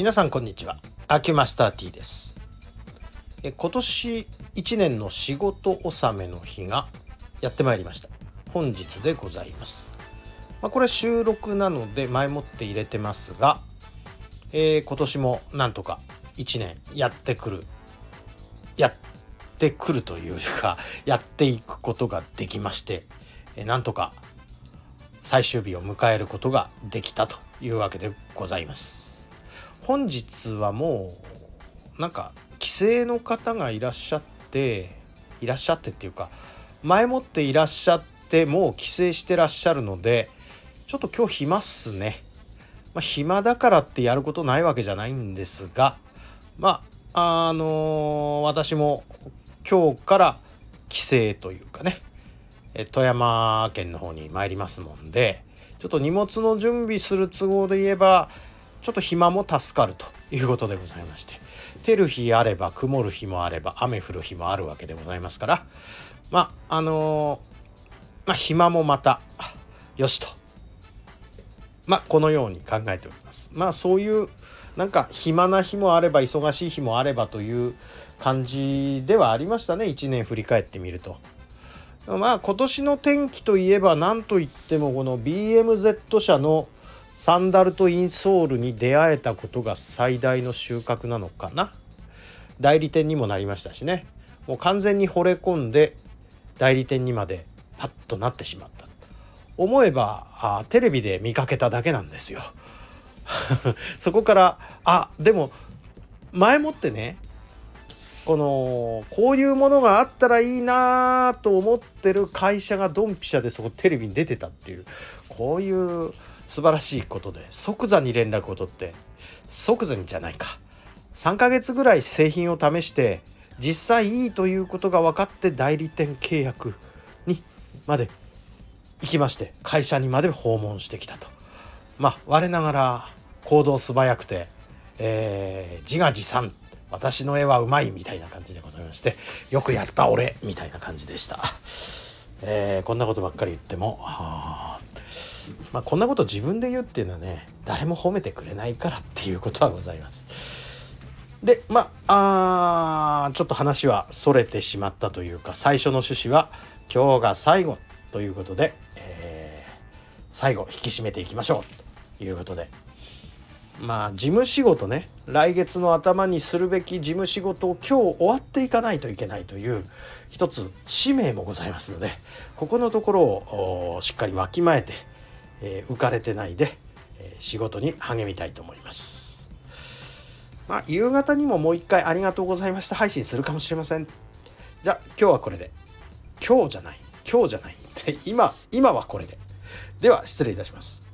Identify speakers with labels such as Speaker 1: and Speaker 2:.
Speaker 1: 皆さんこんにちは。アキュマスター T です。え今年1年の仕事納めの日がやってまいりました。本日でございます。まあ、これ収録なので前もって入れてますが、えー、今年もなんとか1年やってくるやってくるというかやっていくことができまして、え、なんとか最終日を迎えることができたというわけでございます。本日はもうなんか帰省の方がいらっしゃっていらっしゃってっていうか前もっていらっしゃってもう帰省してらっしゃるのでちょっと今日暇っすね。まあ、暇だからってやることないわけじゃないんですがまああのー、私も今日から帰省というかね富山県の方に参りますもんでちょっと荷物の準備する都合で言えばちょっと暇も助かるということでございまして。照る日あれば曇る日もあれば雨降る日もあるわけでございますから。まああのー、まあ暇もまたよしと。まあこのように考えております。まあそういうなんか暇な日もあれば忙しい日もあればという感じではありましたね。1年振り返ってみると。まあ今年の天気といえば何といってもこの BMZ 社のサンダルとインソールに出会えたことが最大の収穫なのかな？代理店にもなりましたしね。もう完全に惚れ込んで代理店にまでパッとなってしまった。思えばあテレビで見かけただけなんですよ。そこからあでも前もってねこのこういうものがあったらいいなと思ってる会社がドンピシャでそこテレビに出てたっていう。こういう素晴らしいことで即座に連絡を取って即座にじゃないか。3ヶ月ぐらい製品を試して実際いいということが分かって代理店契約にまで行きまして会社にまで訪問してきたと。まあ我ながら行動素早くて、えー、自画自賛私の絵はうまいみたいな感じでございましてよくやった俺みたいな感じでした、えー、こんなことばっかり言ってもまあ、こんなこと自分で言うっていうのはね誰も褒めてくれないからっていうことはございます。でまああちょっと話はそれてしまったというか最初の趣旨は今日が最後ということで、えー、最後引き締めていきましょうということでまあ事務仕事ね来月の頭にするべき事務仕事を今日終わっていかないといけないという一つ使命もございますのでここのところをしっかりわきまえて、えー、浮かれてないで、えー、仕事に励みたいと思います。まあ夕方にももう一回ありがとうございました配信するかもしれません。じゃあ今日はこれで今日じゃない今日じゃない 今今はこれででは失礼いたします。